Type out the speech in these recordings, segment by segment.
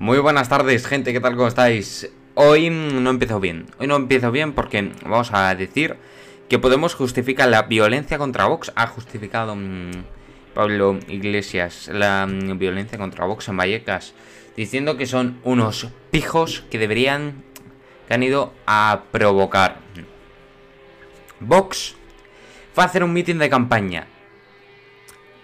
Muy buenas tardes, gente, ¿qué tal? ¿Cómo estáis? Hoy no empiezo bien. Hoy no empiezo bien porque vamos a decir que Podemos justificar la violencia contra Vox. Ha justificado mm, Pablo Iglesias la mm, violencia contra Vox en Vallecas, diciendo que son unos pijos que deberían, que han ido a provocar. Vox fue a hacer un mitin de campaña.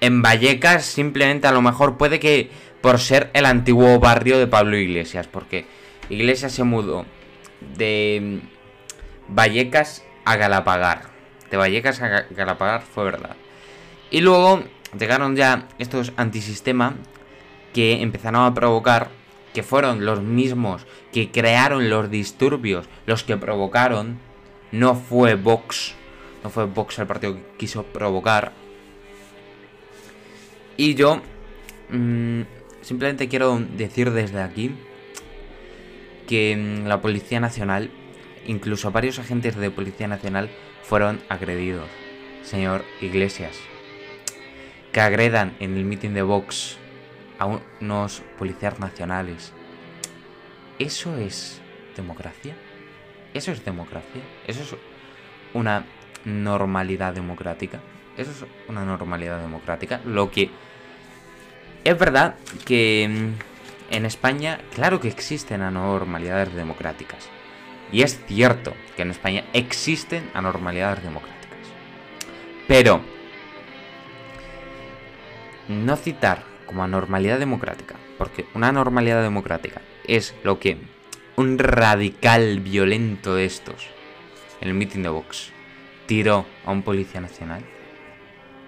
En Vallecas simplemente a lo mejor puede que por ser el antiguo barrio de Pablo Iglesias, porque Iglesias se mudó de Vallecas a Galapagar. De Vallecas a Galapagar fue verdad. Y luego llegaron ya estos antisistema que empezaron a provocar, que fueron los mismos que crearon los disturbios, los que provocaron. No fue Vox, no fue Vox el partido que quiso provocar. Y yo mmm, Simplemente quiero decir desde aquí que mm, la Policía Nacional, incluso varios agentes de Policía Nacional, fueron agredidos. Señor Iglesias, que agredan en el mitin de Vox a unos policías nacionales. ¿Eso es democracia? ¿Eso es democracia? ¿Eso es una normalidad democrática? ¿Eso es una normalidad democrática? Lo que es verdad que mm, en España, claro que existen anormalidades democráticas. Y es cierto que en España existen anormalidades democráticas. Pero no citar como anormalidad democrática, porque una anormalidad democrática es lo que un radical violento de estos, en el meeting de Vox, tiró a un policía nacional.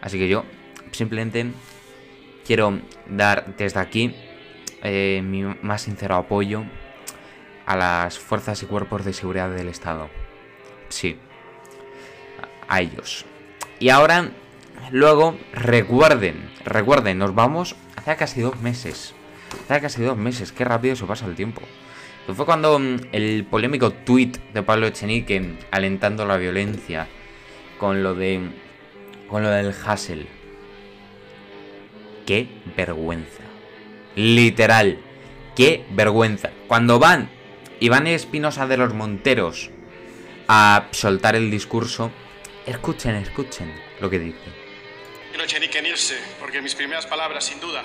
Así que yo simplemente quiero dar desde aquí eh, mi más sincero apoyo a las fuerzas y cuerpos de seguridad del Estado. Sí, a ellos. Y ahora, luego, recuerden, recuerden, nos vamos hace casi dos meses. Hace casi dos meses, qué rápido se pasa el tiempo. fue cuando mm, el polémico tweet de Pablo Echenique alentando la violencia con lo de con lo del Hassel qué vergüenza. Literal, qué vergüenza. Cuando van Iván Espinosa de los Monteros a soltar el discurso, escuchen, escuchen lo que dice. No eche ni que irse, porque mis primeras palabras, sin duda,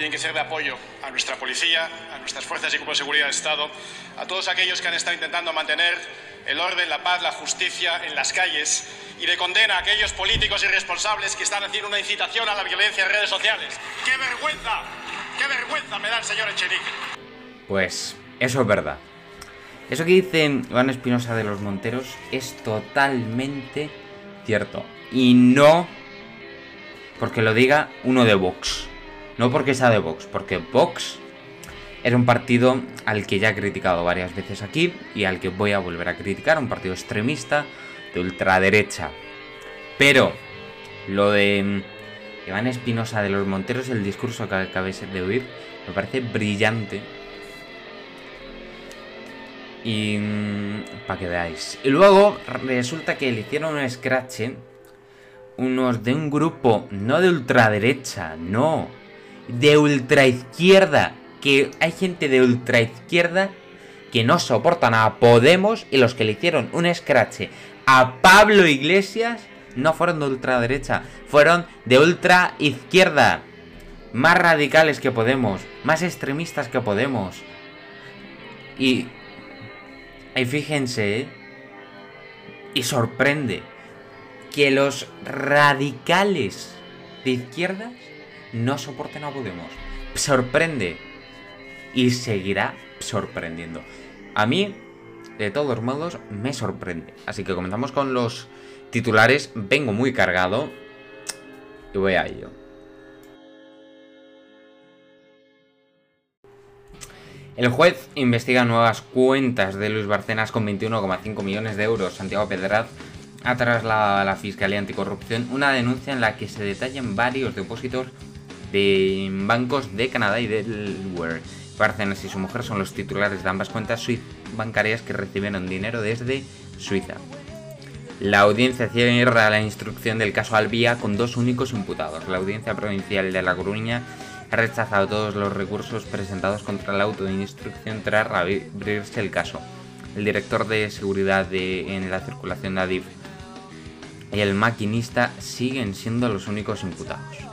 tienen que ser de apoyo a nuestra policía, a nuestras fuerzas y cuerpos de seguridad del Estado, a todos aquellos que han estado intentando mantener el orden, la paz, la justicia en las calles y de condena a aquellos políticos irresponsables que están haciendo una incitación a la violencia en redes sociales. ¡Qué vergüenza! ¡Qué vergüenza me da el señor Echenique! Pues eso es verdad. Eso que dice Iván Espinosa de los Monteros es totalmente cierto. Y no porque lo diga uno de Vox. No porque sea de Vox, porque Vox era un partido al que ya he criticado varias veces aquí y al que voy a volver a criticar, un partido extremista de ultraderecha. Pero lo de mm, Iván Espinosa de los Monteros, el discurso que acabéis de oír, me parece brillante. Y mm, para que veáis. Y luego resulta que le hicieron un scratch unos de un grupo no de ultraderecha, no, de ultraizquierda que hay gente de ultraizquierda que no soportan a Podemos y los que le hicieron un scratch a Pablo Iglesias no fueron de ultraderecha, fueron de ultraizquierda. Más radicales que Podemos, más extremistas que Podemos. Y, y fíjense, ¿eh? y sorprende que los radicales de izquierdas no soporten a Podemos. Sorprende y seguirá sorprendiendo. A mí, de todos modos, me sorprende. Así que comenzamos con los titulares. Vengo muy cargado y voy a ello. El juez investiga nuevas cuentas de Luis Barcenas con 21,5 millones de euros. Santiago Pedraz ha trasladado a la Fiscalía Anticorrupción una denuncia en la que se detallan varios depósitos de bancos de Canadá y Delaware Bárcenas y su mujer son los titulares de ambas cuentas bancarias que recibieron dinero desde Suiza. La audiencia cierra la instrucción del caso Albía con dos únicos imputados. La audiencia provincial de La Coruña ha rechazado todos los recursos presentados contra la autoinstrucción tras abrirse el caso. El director de seguridad en la circulación de Adif y el maquinista siguen siendo los únicos imputados.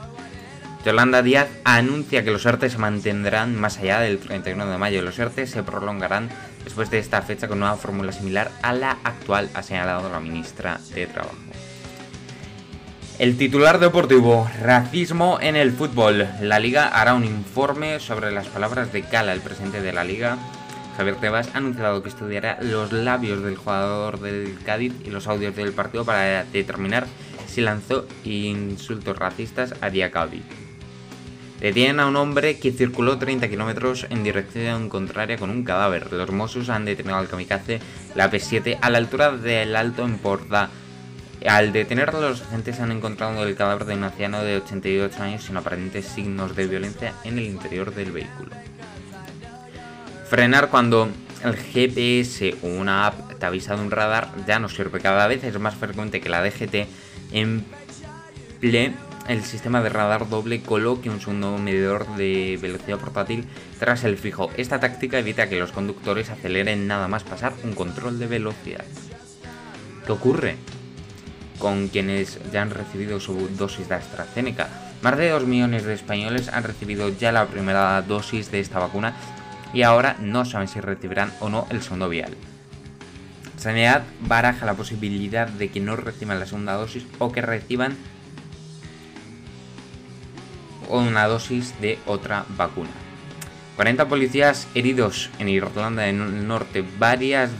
Yolanda Díaz anuncia que los ERTE se mantendrán más allá del 31 de mayo. Los ERTE se prolongarán después de esta fecha con una fórmula similar a la actual, ha señalado la ministra de Trabajo. El titular deportivo, racismo en el fútbol. La liga hará un informe sobre las palabras de Cala, el presidente de la liga. Javier Tebas ha anunciado que estudiará los labios del jugador del Cádiz y los audios del partido para determinar si lanzó insultos racistas a Diacabi. Detienen a un hombre que circuló 30 kilómetros en dirección contraria con un cadáver. Los Mossos han detenido al kamikaze, la P7, a la altura del Alto en Porta al detenerlo, los agentes han encontrado el cadáver de un anciano de 88 años sin aparentes signos de violencia en el interior del vehículo. Frenar cuando el GPS o una app te avisa de un radar ya no sirve. Cada vez es más frecuente que la DGT emplee el sistema de radar doble coloque un segundo medidor de velocidad portátil tras el fijo. Esta táctica evita que los conductores aceleren nada más pasar un control de velocidad. ¿Qué ocurre? con quienes ya han recibido su dosis de AstraZeneca. Más de 2 millones de españoles han recibido ya la primera dosis de esta vacuna y ahora no saben si recibirán o no el segundo vial. Sanidad baraja la posibilidad de que no reciban la segunda dosis o que reciban una dosis de otra vacuna. 40 policías heridos en Irlanda del Norte, varias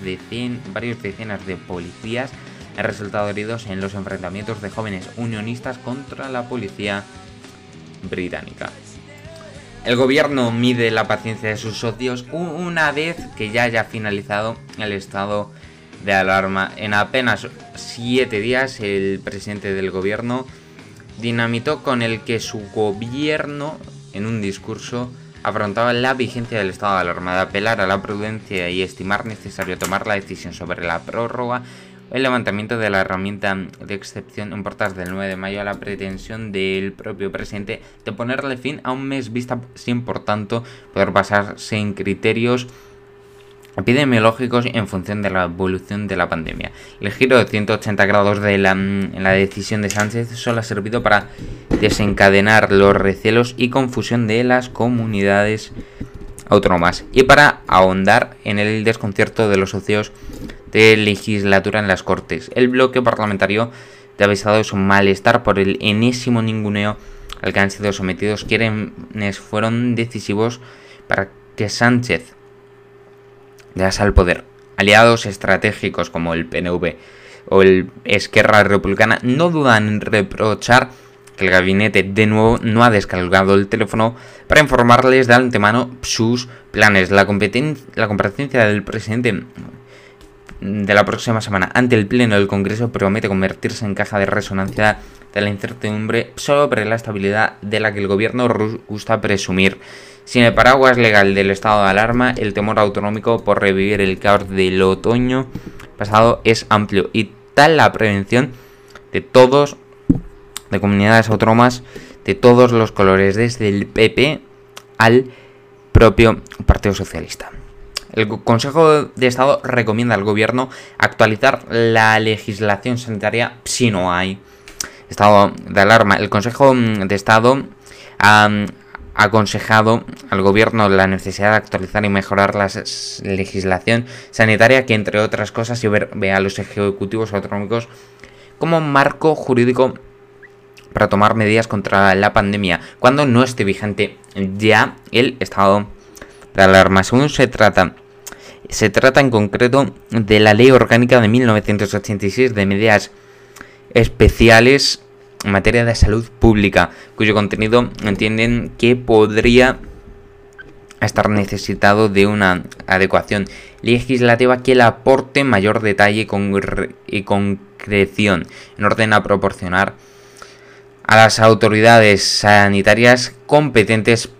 varios decenas de policías han resultado heridos en los enfrentamientos de jóvenes unionistas contra la policía británica. El gobierno mide la paciencia de sus socios una vez que ya haya finalizado el estado de alarma. En apenas 7 días el presidente del gobierno dinamitó con el que su gobierno en un discurso afrontaba la vigencia del estado de alarma, de apelar a la prudencia y estimar necesario tomar la decisión sobre la prórroga el levantamiento de la herramienta de excepción en portas del 9 de mayo a la pretensión del propio presidente de ponerle fin a un mes vista sin por tanto poder basarse en criterios epidemiológicos en función de la evolución de la pandemia. El giro de 180 grados de la, decisión de Sánchez solo ha servido para desencadenar los recelos y confusión de las comunidades autónomas y para ahondar en el desconcierto de los socios de legislatura en las Cortes. El bloque parlamentario ha avisado de su malestar por el enésimo ninguneo al que han sido sometidos quienes fueron decisivos para que Sánchez llegase al poder. Aliados estratégicos como el PNV o el Esquerra Republicana no dudan en reprochar que el gabinete de nuevo no ha descargado el teléfono para informarles de antemano sus planes. La, la comparecencia del presidente de la próxima semana ante el Pleno del Congreso promete convertirse en caja de resonancia de la incertidumbre sobre la estabilidad de la que el gobierno gusta presumir. Sin el paraguas legal del estado de alarma, el temor autonómico por revivir el caos del otoño pasado es amplio y tal la prevención de todos, de comunidades autónomas de todos los colores, desde el PP al propio Partido Socialista. El Consejo de Estado recomienda al Gobierno actualizar la legislación sanitaria si no hay estado de alarma. El Consejo de Estado ha aconsejado al Gobierno la necesidad de actualizar y mejorar la legislación sanitaria que, entre otras cosas, ve a los ejecutivos autonómicos como marco jurídico para tomar medidas contra la pandemia cuando no esté vigente ya el estado de alarma. Según se trata se trata en concreto de la Ley Orgánica de 1986 de medidas especiales en materia de salud pública, cuyo contenido entienden que podría estar necesitado de una adecuación legislativa que le aporte mayor detalle y concreción en orden a proporcionar a las autoridades sanitarias competentes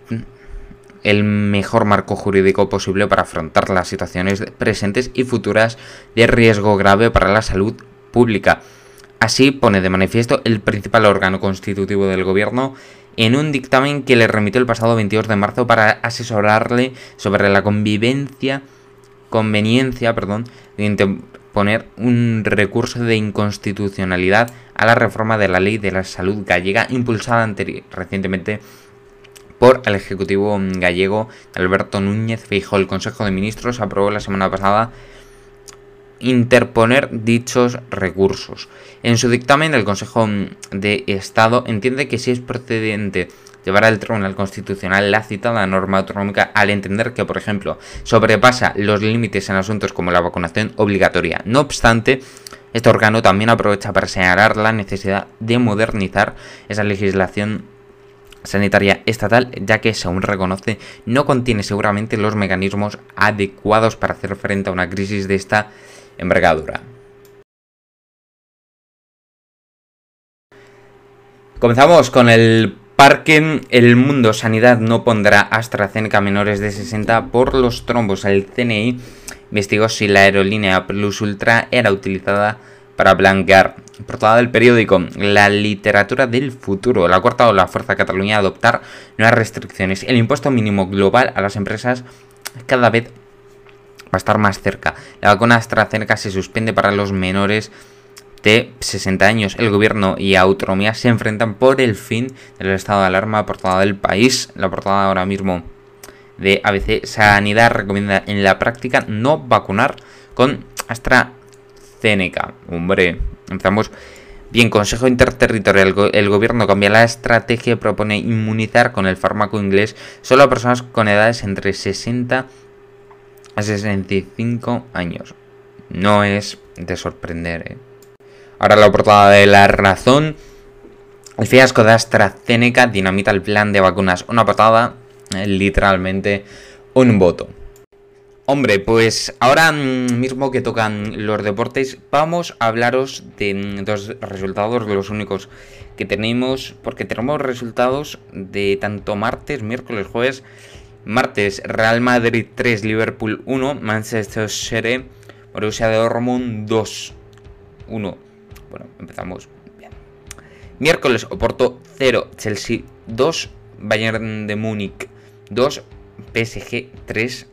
el mejor marco jurídico posible para afrontar las situaciones presentes y futuras de riesgo grave para la salud pública. Así pone de manifiesto el principal órgano constitutivo del gobierno en un dictamen que le remitió el pasado 22 de marzo para asesorarle sobre la convivencia, conveniencia perdón, de interponer un recurso de inconstitucionalidad a la reforma de la ley de la salud gallega impulsada recientemente por el Ejecutivo gallego Alberto Núñez Feijóo. El Consejo de Ministros aprobó la semana pasada interponer dichos recursos. En su dictamen, el Consejo de Estado entiende que si es procedente llevar al Tribunal Constitucional la citada norma autonómica al entender que, por ejemplo, sobrepasa los límites en asuntos como la vacunación obligatoria. No obstante, este órgano también aprovecha para señalar la necesidad de modernizar esa legislación sanitaria estatal, ya que, según reconoce, no contiene seguramente los mecanismos adecuados para hacer frente a una crisis de esta envergadura. Comenzamos con el parque. El Mundo Sanidad no pondrá AstraZeneca menores de 60 por los trombos. El CNI investigó si la aerolínea Plus Ultra era utilizada para blanquear. Portada del periódico La literatura del futuro. La cuarta o la Fuerza Cataluña a adoptar nuevas restricciones. El impuesto mínimo global a las empresas cada vez va a estar más cerca. La vacuna AstraZeneca se suspende para los menores de 60 años. El gobierno y autonomía se enfrentan por el fin del estado de alarma portada del país. La portada ahora mismo de ABC Sanidad recomienda en la práctica no vacunar con AstraZeneca. Hombre, empezamos bien. Consejo Interterritorial. El gobierno cambia la estrategia y propone inmunizar con el fármaco inglés solo a personas con edades entre 60 a 65 años. No es de sorprender, ¿eh? Ahora la portada de la razón. El fiasco de AstraZeneca dinamita el plan de vacunas. Una patada, eh, literalmente un voto. Hombre, pues ahora mismo que tocan los deportes, vamos a hablaros de dos resultados, de los únicos que tenemos, porque tenemos resultados de tanto martes, miércoles, jueves Martes, Real Madrid 3, Liverpool 1, Manchester City, Borussia Dortmund 2, 1. Bueno, empezamos bien. Miércoles, Oporto 0, Chelsea 2, Bayern de Múnich 2, PSG 3.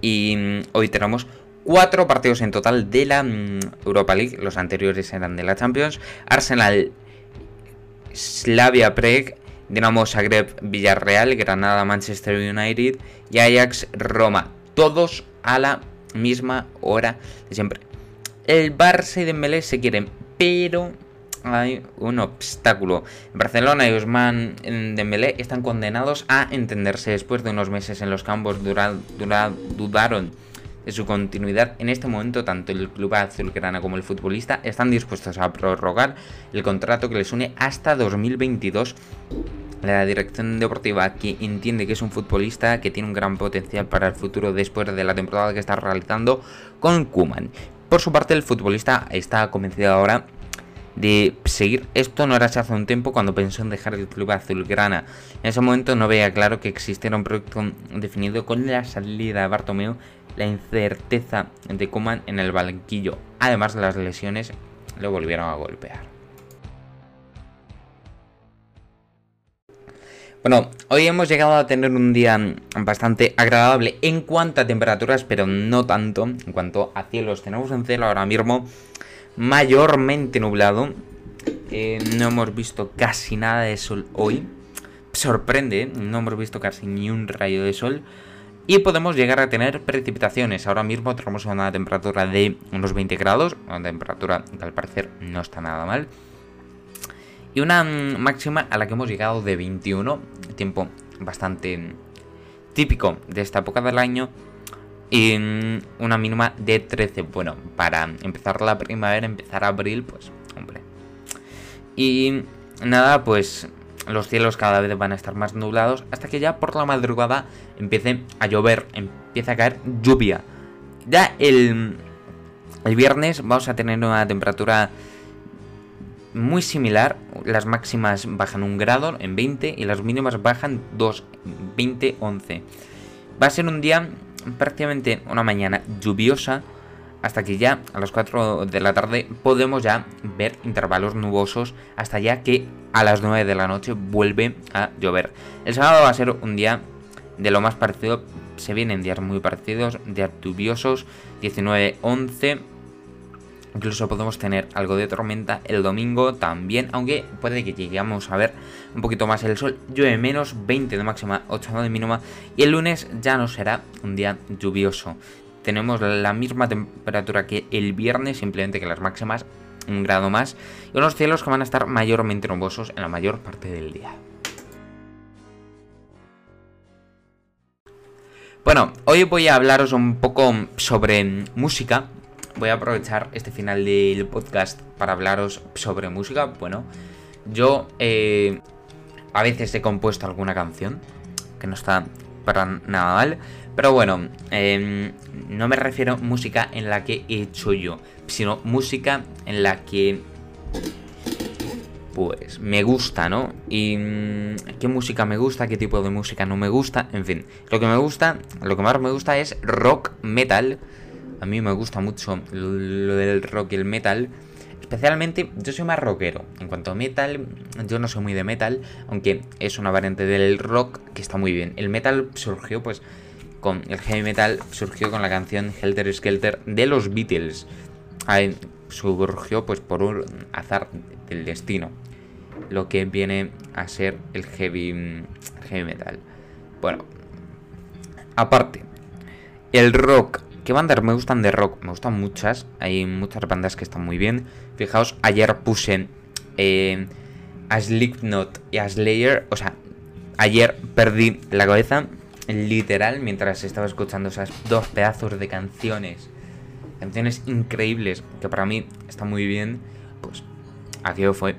Y mm, hoy tenemos cuatro partidos en total de la mm, Europa League. Los anteriores eran de la Champions. Arsenal, Slavia Prague, Dinamo Zagreb, Villarreal, Granada, Manchester United y Ajax, Roma. Todos a la misma hora de siempre. El Barça y Dembélé se quieren, pero hay un obstáculo. Barcelona y Usman Dembélé están condenados a entenderse después de unos meses en los campos dudaron su continuidad. En este momento, tanto el club azulgrana como el futbolista están dispuestos a prorrogar el contrato que les une hasta 2022. La dirección deportiva que entiende que es un futbolista que tiene un gran potencial para el futuro después de la temporada que está realizando con Kuman. Por su parte, el futbolista está convencido ahora de seguir. Esto no era hace un tiempo cuando pensó en dejar el club azulgrana. En ese momento no veía claro que existiera un proyecto definido con la salida de Bartomeu la incerteza de Kuman en el banquillo. Además, las lesiones lo volvieron a golpear. Bueno, hoy hemos llegado a tener un día bastante agradable en cuanto a temperaturas, pero no tanto en cuanto a cielos. Tenemos un cielo ahora mismo mayormente nublado. Eh, no hemos visto casi nada de sol hoy. Sorprende, ¿eh? no hemos visto casi ni un rayo de sol y podemos llegar a tener precipitaciones. Ahora mismo tenemos una temperatura de unos 20 grados, una temperatura que al parecer no está nada mal. Y una máxima a la que hemos llegado de 21, tiempo bastante típico de esta época del año. Y una mínima de 13. Bueno, para empezar la primavera, empezar abril, pues, hombre. Y nada, pues los cielos cada vez van a estar más nublados hasta que ya por la madrugada empiece a llover, empieza a caer lluvia. Ya el, el viernes vamos a tener una temperatura muy similar. Las máximas bajan un grado en 20 y las mínimas bajan 2, 20, 11. Va a ser un día prácticamente una mañana lluviosa hasta que ya a las 4 de la tarde podemos ya ver intervalos nubosos hasta ya que a las 9 de la noche vuelve a llover. El sábado va a ser un día de lo más parecido, se vienen días muy parecidos, días lluviosos, 19-11. Incluso podemos tener algo de tormenta el domingo también, aunque puede que lleguemos a ver un poquito más el sol. Llueve menos, 20 de máxima, 8 de mínima. Y el lunes ya no será un día lluvioso tenemos la misma temperatura que el viernes, simplemente que las máximas un grado más, y unos cielos que van a estar mayormente nubosos en la mayor parte del día. Bueno, hoy voy a hablaros un poco sobre música. Voy a aprovechar este final del podcast para hablaros sobre música. Bueno, yo eh, a veces he compuesto alguna canción que no está para nada mal. Pero bueno, em, no me refiero a música en la que he hecho yo, sino música en la que pues me gusta, ¿no? Y mm, qué música me gusta, qué tipo de música no me gusta, en fin, lo que me gusta, lo que más me gusta es rock metal. A mí me gusta mucho lo del rock y el metal. Especialmente, yo soy más rockero. En cuanto a metal, yo no soy muy de metal, aunque es una variante del rock que está muy bien. El metal surgió, pues, con el heavy metal surgió con la canción Helter Skelter de los Beatles. Surgió pues por un azar del destino. Lo que viene a ser el heavy, heavy metal. Bueno, aparte, el rock. ¿Qué bandas me gustan de rock? Me gustan muchas. Hay muchas bandas que están muy bien. Fijaos, ayer puse eh, a Slipknot y a Slayer. O sea, ayer perdí la cabeza literal mientras estaba escuchando esas dos pedazos de canciones. Canciones increíbles que para mí están muy bien. Pues aquello fue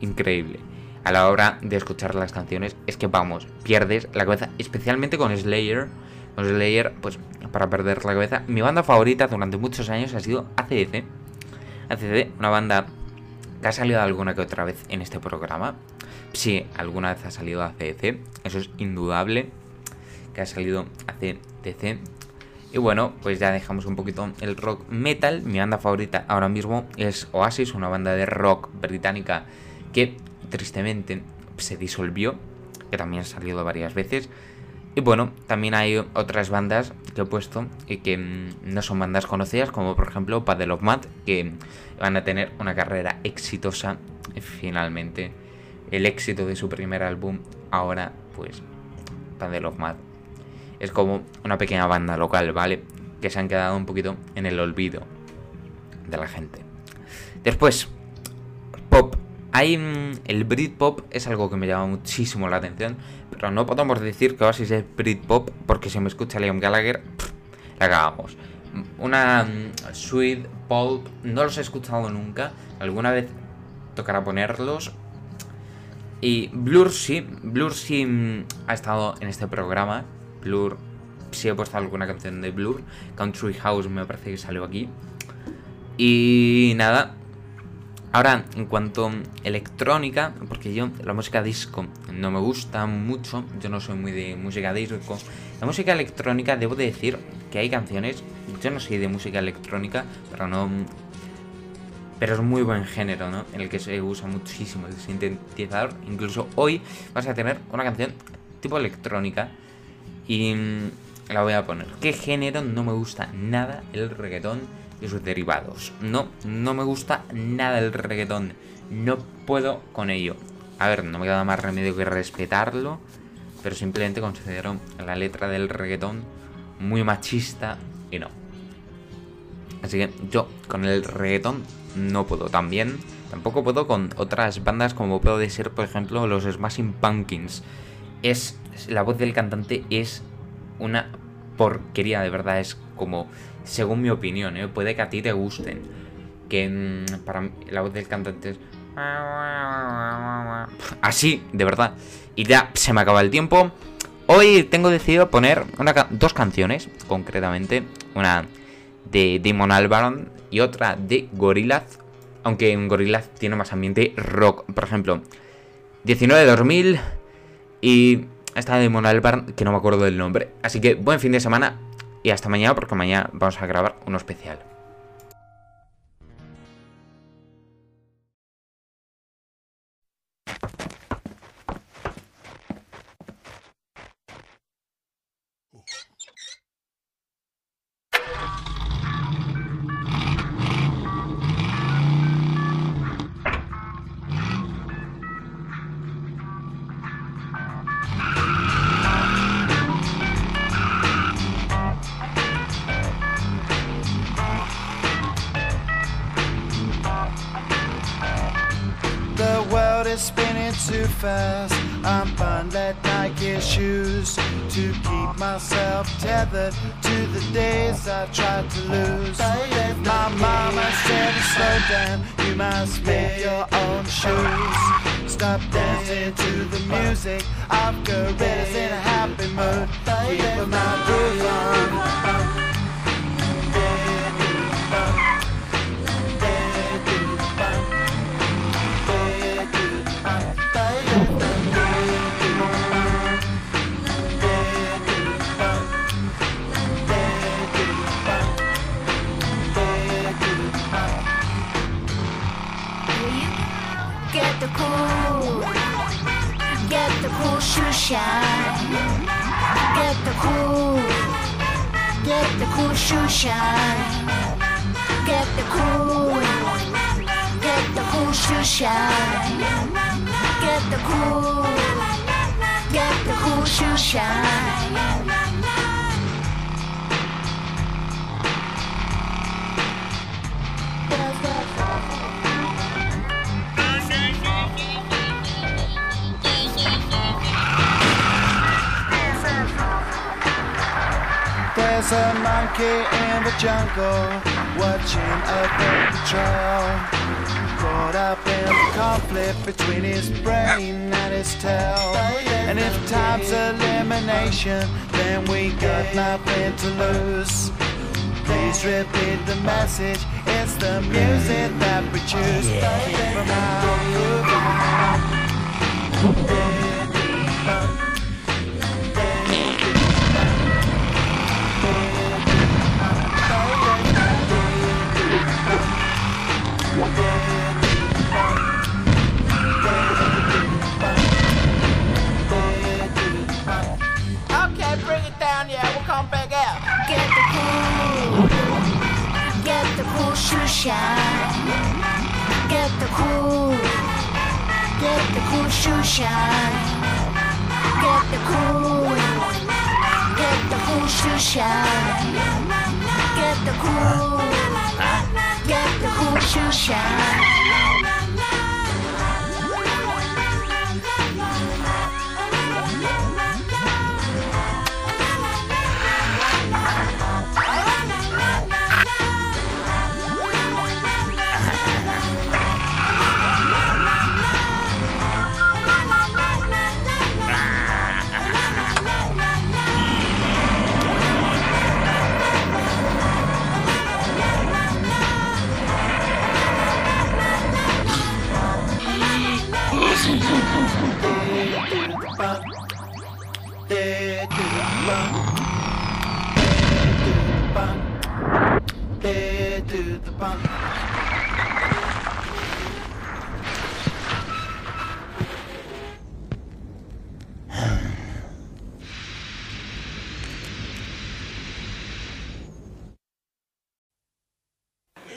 increíble. A la hora de escuchar las canciones es que vamos, pierdes la cabeza, especialmente con Slayer. Con Slayer, pues para perder la cabeza. Mi banda favorita durante muchos años ha sido ACDC. ACDC, una banda que ha salido alguna que otra vez en este programa. Sí, alguna vez ha salido ACDC, eso es indudable que ha salido hace DC. Y bueno, pues ya dejamos un poquito el rock metal. Mi banda favorita ahora mismo es Oasis, una banda de rock británica que tristemente se disolvió, que también ha salido varias veces. Y bueno, también hay otras bandas que he puesto y que mm, no son bandas conocidas, como por ejemplo Paddle of Mad, que van a tener una carrera exitosa finalmente. El éxito de su primer álbum, ahora pues Paddle of Mad es como una pequeña banda local, ¿vale? Que se han quedado un poquito en el olvido de la gente. Después, pop. Hay, mm, el Britpop es algo que me llama muchísimo la atención, pero no podemos decir que Oasis es Britpop porque si me escucha Liam Gallagher, la acabamos. Una mm, Sweet Pop, no los he escuchado nunca, alguna vez tocará ponerlos. Y Blur sí, Blur sí mm, ha estado en este programa, Blur, si he puesto alguna canción de Blur. Country House me parece que salió aquí. Y nada. Ahora, en cuanto a electrónica, porque yo la música disco no me gusta mucho, yo no soy muy de música disco. La música electrónica, debo decir que hay canciones, yo no soy de música electrónica, pero no... Pero es muy buen género, ¿no? En el que se usa muchísimo el sintetizador. Incluso hoy vas a tener una canción tipo electrónica y mm, la voy a poner. ¿Qué género no me gusta nada el reggaetón y sus derivados? No, no me gusta nada el reggaetón. No puedo con ello. A ver, no me queda más remedio que respetarlo. Pero simplemente considero la letra del reggaetón muy machista y no. Así que yo con el reggaetón no puedo. También tampoco puedo con otras bandas como puede ser, por ejemplo, los Smashing Pumpkins. Es la voz del cantante es una porquería, de verdad. Es como, según mi opinión, ¿eh? puede que a ti te gusten. Que mm, para mí, la voz del cantante es. Así, de verdad. Y ya se me acaba el tiempo. Hoy tengo decidido poner dos canciones, concretamente. Una de Damon Albarn y otra de Gorillaz. Aunque en Gorillaz tiene más ambiente rock. Por ejemplo, 19 de 2000 y esta de Mona Albarn, que no me acuerdo del nombre. Así que buen fin de semana y hasta mañana porque mañana vamos a grabar uno especial. Fast. I'm buying that Nike shoes to keep myself tethered to the days I tried to lose. My mama said, slow down, you must make your own shoes. Stop dancing to the music of gorillas in a happy mood. Keep my groove on. Shine. Get the cool, get the cool shine. Get the cool, get the cool shoe There's a monkey in the jungle watching a patrol. Caught up in the conflict between his brain and his tail. And if time's elimination, then we got nothing to lose. Please repeat the message. It's the music that we choose. Keep 'em shine. Get the cool, get the cool shoe shine. Get the cool, get the cool shoe shine. Get the cool, get the cool shoe shine.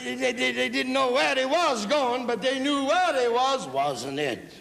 They, they, they, didn't know where they was going, but they knew where they was, wasn't it?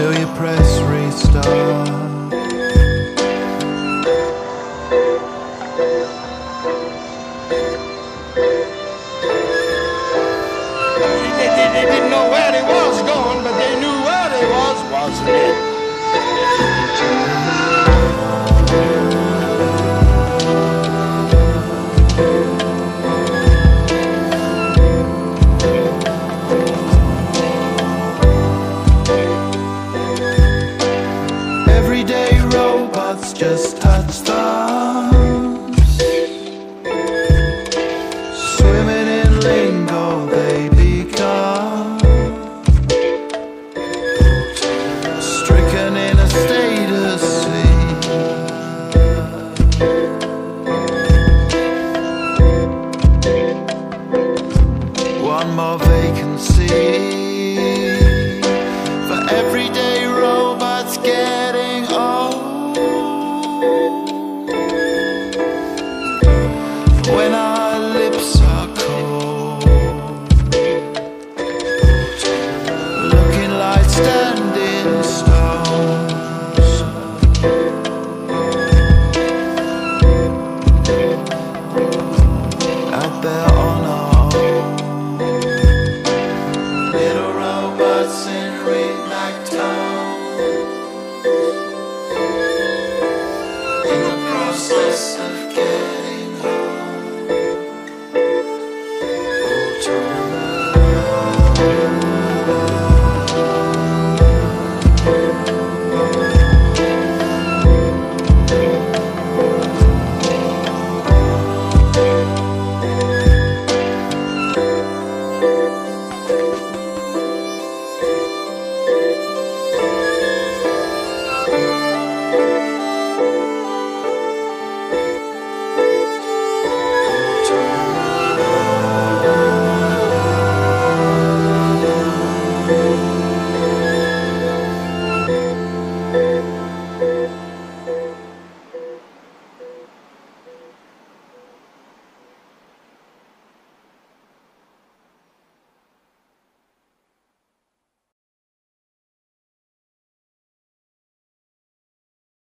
till you press restart. They, they didn't know where they was going, but they knew where they was, wasn't it?